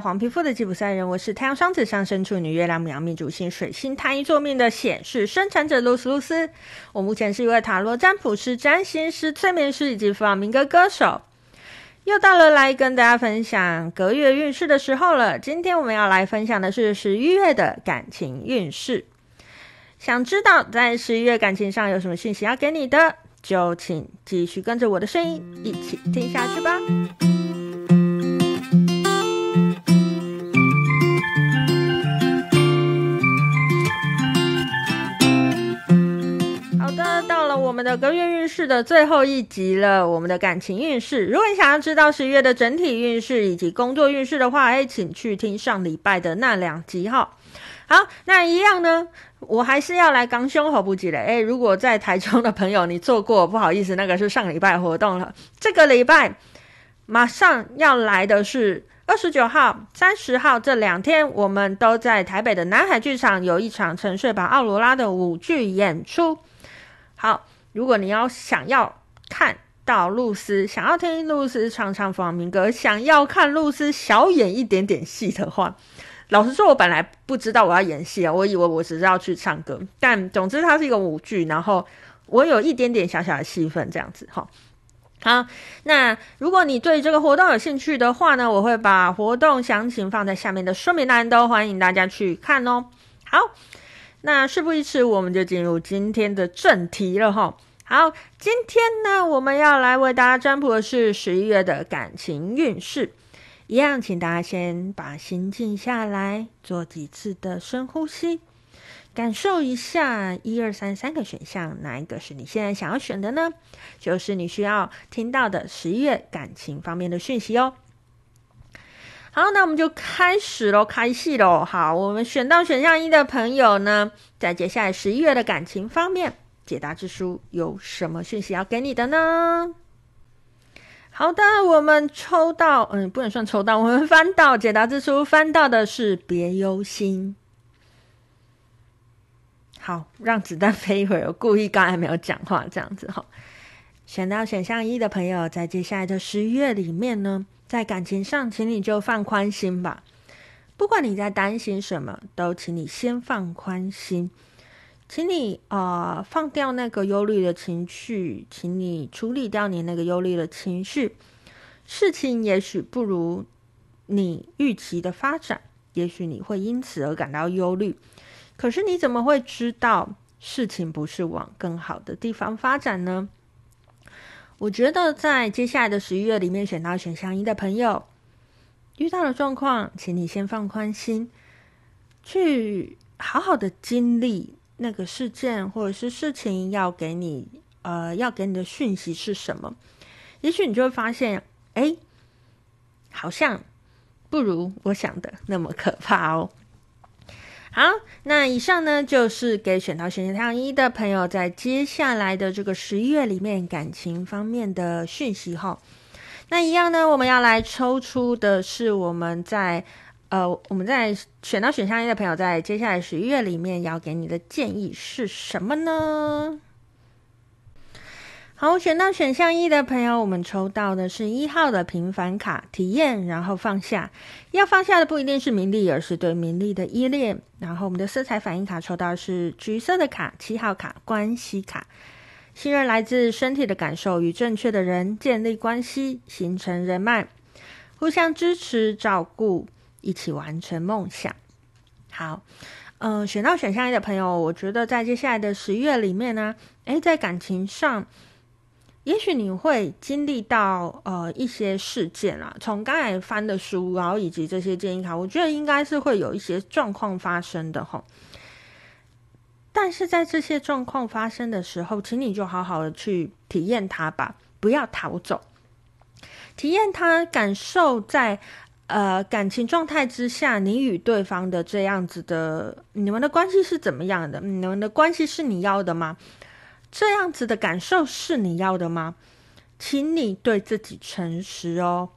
黄皮肤的吉普赛人，我是太阳双子上升处女月亮母羊命主星水星太阴坐命的显示生产者露丝露丝。我目前是一位塔罗占卜师、占星师、催眠师以及弗朗明哥歌手。又到了来跟大家分享隔月运势的时候了。今天我们要来分享的是十一月的感情运势。想知道在十一月感情上有什么讯息要给你的，就请继续跟着我的声音一起听下去吧。我们的隔月运势的最后一集了，我们的感情运势。如果你想要知道十一月的整体运势以及工作运势的话，哎，请去听上礼拜的那两集哈。好，那一样呢，我还是要来刚胸口不急了。哎，如果在台中的朋友你错过，不好意思，那个是上礼拜活动了。这个礼拜马上要来的是二十九号、三十号这两天，我们都在台北的南海剧场有一场沉睡吧奥罗拉的舞剧演出。好，如果你要想要看到露丝，想要听露丝唱唱弗朗明哥，想要看露丝小演一点点戏的话，老实说，我本来不知道我要演戏啊，我以为我只是要去唱歌。但总之，它是一个舞剧，然后我有一点点小小的戏份这样子哈。好，那如果你对这个活动有兴趣的话呢，我会把活动详情放在下面的说明栏，都欢迎大家去看哦。好。那事不宜迟，我们就进入今天的正题了哈。好，今天呢，我们要来为大家占卜的是十一月的感情运势。一样，请大家先把心静下来，做几次的深呼吸，感受一下一二三三个选项，哪一个是你现在想要选的呢？就是你需要听到的十一月感情方面的讯息哦。好，那我们就开始喽，开戏喽。好，我们选到选项一的朋友呢，在接下来十一月的感情方面，解答之书有什么讯息要给你的呢？好的，我们抽到，嗯，不能算抽到，我们翻到解答之书，翻到的是别忧心。好，让子弹飞一会儿，我故意刚才没有讲话，这样子哈。选到选项一的朋友，在接下来的十一月里面呢，在感情上，请你就放宽心吧。不管你在担心什么，都请你先放宽心，请你啊、放掉那个忧虑的情绪，请你处理掉你那个忧虑的情绪。事情也许不如你预期的发展，也许你会因此而感到忧虑。可是你怎么会知道事情不是往更好的地方发展呢？我觉得在接下来的十一月里面，选到选项一的朋友遇到的状况，请你先放宽心，去好好的经历那个事件或者是事情要给你呃要给你的讯息是什么？也许你就会发现，哎，好像不如我想的那么可怕哦。好，那以上呢就是给选到选项一的朋友在接下来的这个十一月里面感情方面的讯息哈。那一样呢，我们要来抽出的是我们在呃我们在选到选项一的朋友在接下来十一月里面要给你的建议是什么呢？好，选到选项一的朋友，我们抽到的是一号的平凡卡，体验，然后放下。要放下的不一定是名利，而是对名利的依恋。然后我们的色彩反应卡抽到是橘色的卡，七号卡，关系卡。信任来自身体的感受，与正确的人建立关系，形成人脉，互相支持照顾，一起完成梦想。好，嗯、选到选项一的朋友，我觉得在接下来的十月里面呢，诶，在感情上。也许你会经历到呃一些事件啊，从刚才翻的书，然后以及这些建议卡，我觉得应该是会有一些状况发生的齁。但是在这些状况发生的时候，请你就好好的去体验它吧，不要逃走，体验它，感受在呃感情状态之下，你与对方的这样子的，你们的关系是怎么样的？你们的关系是你要的吗？这样子的感受是你要的吗？请你对自己诚实哦。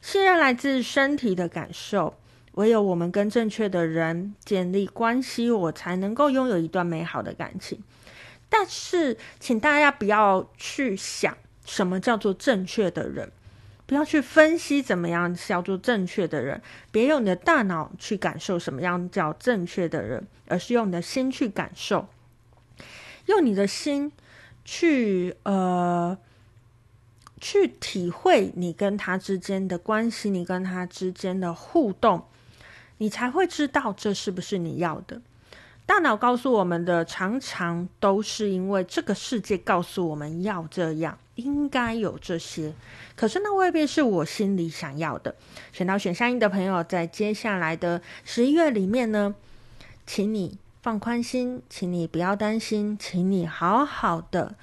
信任来自身体的感受，唯有我们跟正确的人建立关系，我才能够拥有一段美好的感情。但是，请大家不要去想什么叫做正确的人。不要去分析怎么样叫做正确的人，别用你的大脑去感受什么样叫正确的人，而是用你的心去感受，用你的心去呃去体会你跟他之间的关系，你跟他之间的互动，你才会知道这是不是你要的。大脑告诉我们的，常常都是因为这个世界告诉我们要这样，应该有这些，可是那未必是我心里想要的。选到选项一的朋友，在接下来的十一月里面呢，请你放宽心，请你不要担心，请你好好的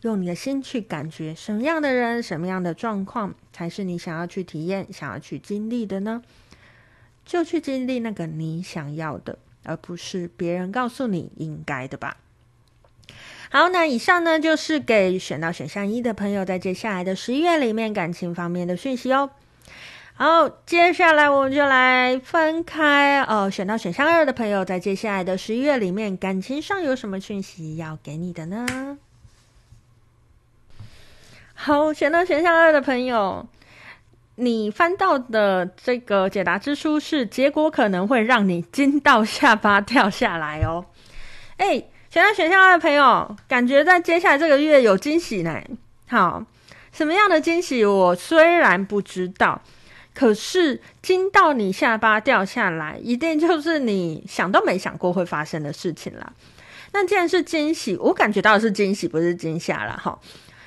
用你的心去感觉，什么样的人，什么样的状况，才是你想要去体验、想要去经历的呢？就去经历那个你想要的。而不是别人告诉你应该的吧。好，那以上呢就是给选到选项一的朋友在接下来的十一月里面感情方面的讯息哦。好，接下来我们就来分开哦。选到选项二的朋友在接下来的十一月里面感情上有什么讯息要给你的呢？好，选到选项二的朋友。你翻到的这个解答之书是结果可能会让你惊到下巴掉下来哦。哎，选到选项的朋友，感觉在接下来这个月有惊喜呢。好，什么样的惊喜？我虽然不知道，可是惊到你下巴掉下来，一定就是你想都没想过会发生的事情啦。那既然是惊喜，我感觉到的是惊喜，不是惊吓啦。哈，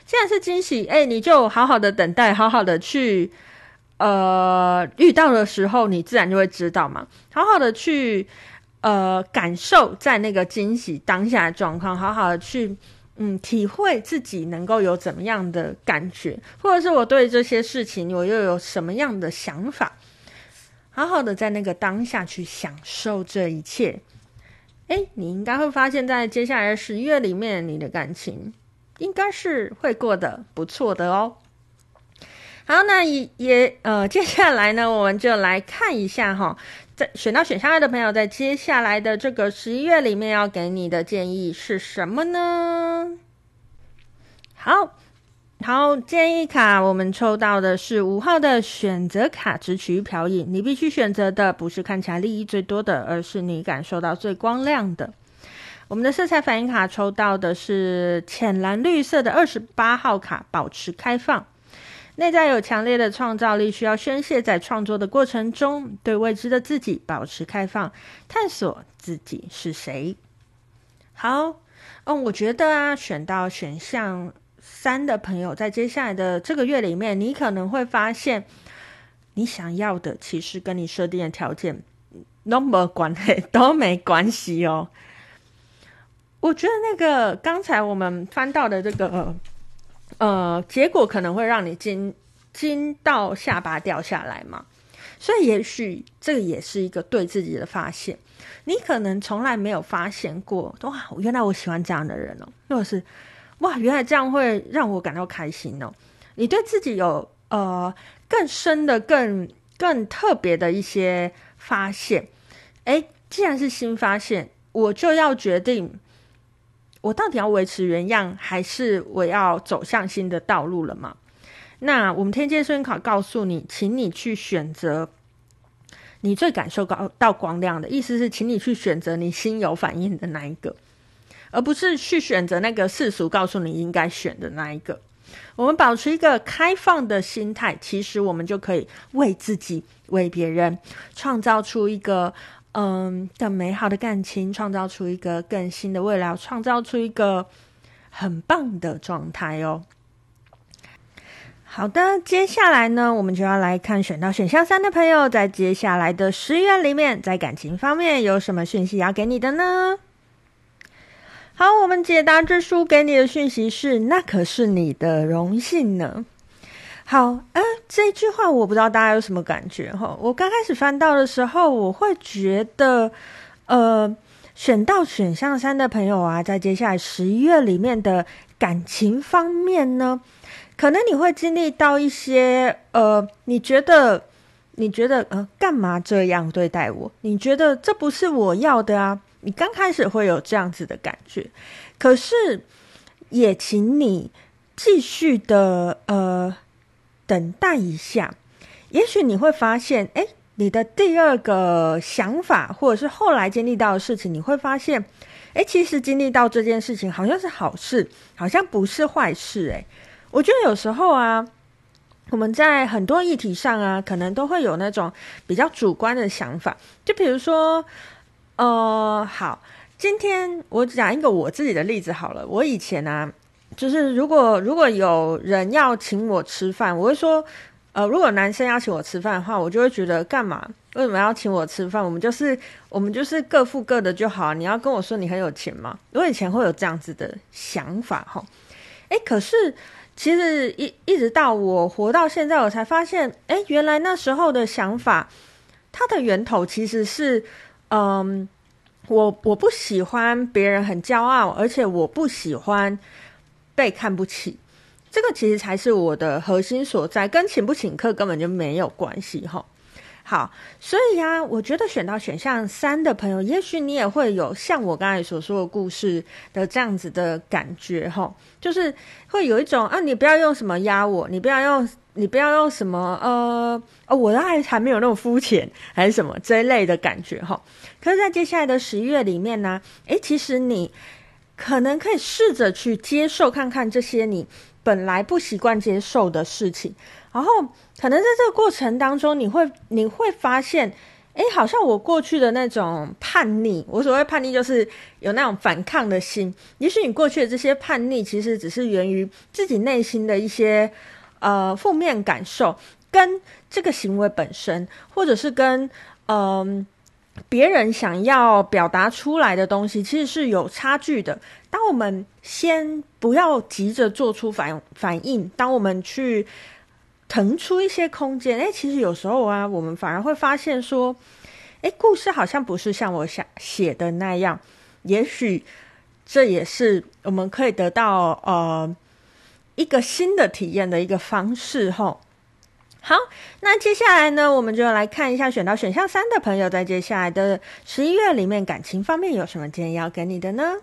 既然是惊喜，哎，你就好好的等待，好好的去。呃，遇到的时候，你自然就会知道嘛。好好的去呃感受在那个惊喜当下的状况，好好的去嗯体会自己能够有怎么样的感觉，或者是我对这些事情我又有什么样的想法，好好的在那个当下去享受这一切。诶，你应该会发现，在接下来的十一月里面，你的感情应该是会过得不错的哦。好，那也也呃，接下来呢，我们就来看一下哈，在选到选项二的朋友，在接下来的这个十一月里面，要给你的建议是什么呢？好好，建议卡我们抽到的是五号的选择卡，直取瓢饮。你必须选择的不是看起来利益最多的，而是你感受到最光亮的。我们的色彩反应卡抽到的是浅蓝绿色的二十八号卡，保持开放。内在有强烈的创造力，需要宣泄在创作的过程中，对未知的自己保持开放，探索自己是谁。好，嗯，我觉得啊，选到选项三的朋友，在接下来的这个月里面，你可能会发现，你想要的其实跟你设定的条件都没关系，都没关系哦。我觉得那个刚才我们翻到的这个。呃结果可能会让你惊惊到下巴掉下来嘛，所以也许这个也是一个对自己的发现。你可能从来没有发现过，哇，原来我喜欢这样的人哦，或者是哇，原来这样会让我感到开心哦。你对自己有呃更深的、更更特别的一些发现。诶，既然是新发现，我就要决定。我到底要维持原样，还是我要走向新的道路了吗？那我们天界声卡告诉你，请你去选择你最感受到光亮的，意思是，请你去选择你心有反应的那一个，而不是去选择那个世俗告诉你应该选的那一个。我们保持一个开放的心态，其实我们就可以为自己、为别人创造出一个。嗯，更美好的感情，创造出一个更新的未来，创造出一个很棒的状态哦。好的，接下来呢，我们就要来看选到选项三的朋友，在接下来的十月里面，在感情方面有什么讯息要给你的呢？好，我们解答之书给你的讯息是：那可是你的荣幸呢。好，呃，这一句话我不知道大家有什么感觉哈。我刚开始翻到的时候，我会觉得，呃，选到选项三的朋友啊，在接下来十一月里面的感情方面呢，可能你会经历到一些，呃，你觉得，你觉得，呃，干嘛这样对待我？你觉得这不是我要的啊？你刚开始会有这样子的感觉，可是也请你继续的，呃。等待一下，也许你会发现，哎，你的第二个想法，或者是后来经历到的事情，你会发现，哎，其实经历到这件事情好像是好事，好像不是坏事。哎，我觉得有时候啊，我们在很多议题上啊，可能都会有那种比较主观的想法，就比如说，呃，好。今天我讲一个我自己的例子好了。我以前啊，就是如果如果有人要请我吃饭，我会说，呃，如果男生要请我吃饭的话，我就会觉得干嘛？为什么要请我吃饭？我们就是我们就是各付各的就好。你要跟我说你很有钱吗？我以前会有这样子的想法哈。诶，可是其实一一直到我活到现在，我才发现，诶，原来那时候的想法，它的源头其实是，嗯。我我不喜欢别人很骄傲，而且我不喜欢被看不起，这个其实才是我的核心所在，跟请不请客根本就没有关系哈。好，所以呀、我觉得选到选项三的朋友，也许你也会有像我刚才所说的故事的这样子的感觉哈，就是会有一种啊，你不要用什么压我，你不要用。你不要用什么呃哦，我的爱还没有那么肤浅，还是什么这一类的感觉哈。可是，在接下来的十一月里面呢，诶，其实你可能可以试着去接受看看这些你本来不习惯接受的事情，然后可能在这个过程当中，你会你会发现，诶，好像我过去的那种叛逆，我所谓叛逆就是有那种反抗的心。也许你过去的这些叛逆，其实只是源于自己内心的一些。呃，负面感受跟这个行为本身，或者是跟嗯、别人想要表达出来的东西，其实是有差距的。当我们先不要急着做出反反应，当我们去腾出一些空间，诶，其实有时候啊，我们反而会发现说，诶，故事好像不是像我想写的那样。也许这也是我们可以得到呃。一个新的体验的一个方式，吼。好，那接下来呢，我们就来看一下选到选项三的朋友，在接下来的十一月里面，感情方面有什么建议要给你的呢？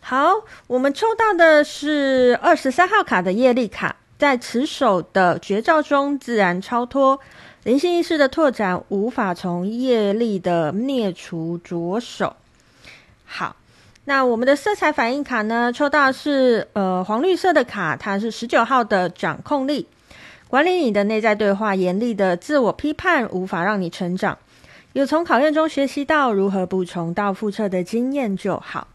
好，我们抽到的是二十三号卡的业力卡，在持守的绝招中自然超脱，灵性意识的拓展，无法从业力的灭除着手。好，那我们的色彩反应卡呢？抽到是呃黄绿色的卡，它是十九号的掌控力，管理你的内在对话，严厉的自我批判无法让你成长。有从考验中学习到如何不重蹈覆辙的经验就好。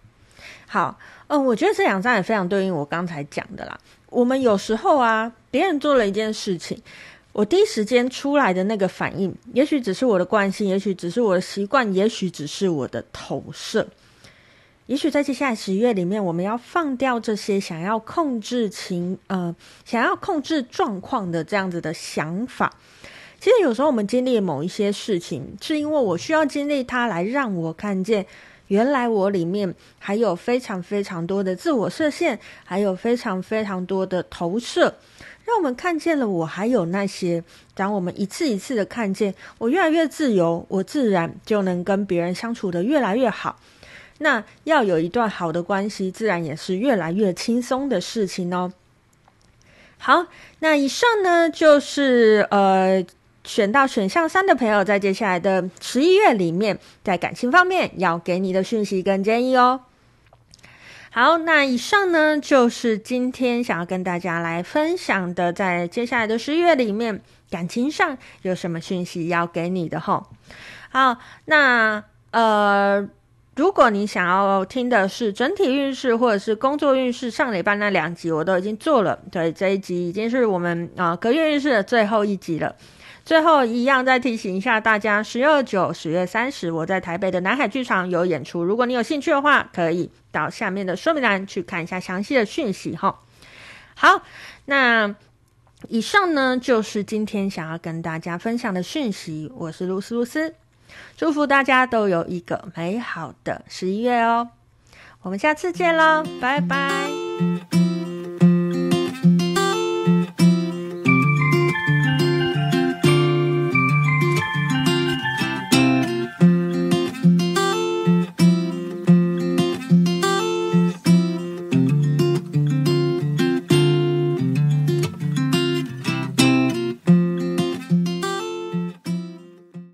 好，嗯、我觉得这两张也非常对应我刚才讲的啦。我们有时候啊，别人做了一件事情，我第一时间出来的那个反应，也许只是我的惯性，也许只是我的习惯，也许只是我的投射。也许在接下来十月里面，我们要放掉这些想要控制情呃，想要控制状况的这样子的想法。其实有时候我们经历某一些事情，是因为我需要经历它来让我看见，原来我里面还有非常非常多的自我设限，还有非常非常多的投射，让我们看见了我还有那些。当我们一次一次的看见，我越来越自由，我自然就能跟别人相处的越来越好。那要有一段好的关系，自然也是越来越轻松的事情哦。好，那以上呢就是呃选到选项三的朋友，在接下来的十一月里面，在感情方面要给你的讯息跟建议哦。好，那以上呢就是今天想要跟大家来分享的，在接下来的十一月里面，感情上有什么讯息要给你的吼。好，那呃。如果你想要听的是整体运势或者是工作运势，上礼拜那两集我都已经做了，对，这一集已经是我们啊隔月运势的最后一集了。最后一样再提醒一下大家，十月二九、十月三十，我在台北的南海剧场有演出，如果你有兴趣的话，可以到下面的说明栏去看一下详细的讯息哈。好，那以上呢就是今天想要跟大家分享的讯息，我是露丝露丝。祝福大家都有一个美好的十一月哦！我们下次见喽，拜拜。